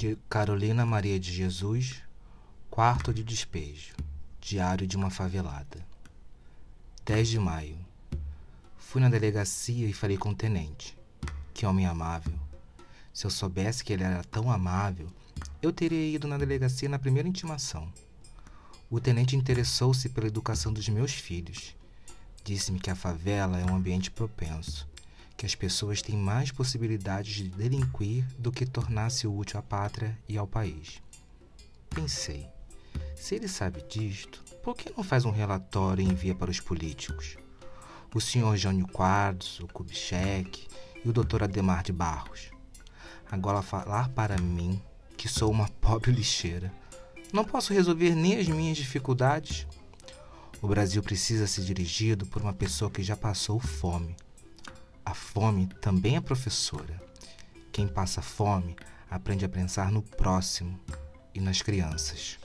de Carolina Maria de Jesus, quarto de despejo, diário de uma favelada. 10 de maio. Fui na delegacia e falei com o tenente. Que homem amável. Se eu soubesse que ele era tão amável, eu teria ido na delegacia na primeira intimação. O tenente interessou-se pela educação dos meus filhos. Disse-me que a favela é um ambiente propenso que as pessoas têm mais possibilidades de delinquir do que tornar-se útil à pátria e ao país. Pensei, se ele sabe disto, por que não faz um relatório e envia para os políticos? O senhor Jânio Quadros, o Kubitschek e o doutor Ademar de Barros. Agora falar para mim, que sou uma pobre lixeira, não posso resolver nem as minhas dificuldades? O Brasil precisa ser dirigido por uma pessoa que já passou fome a fome também é professora. Quem passa fome aprende a pensar no próximo e nas crianças.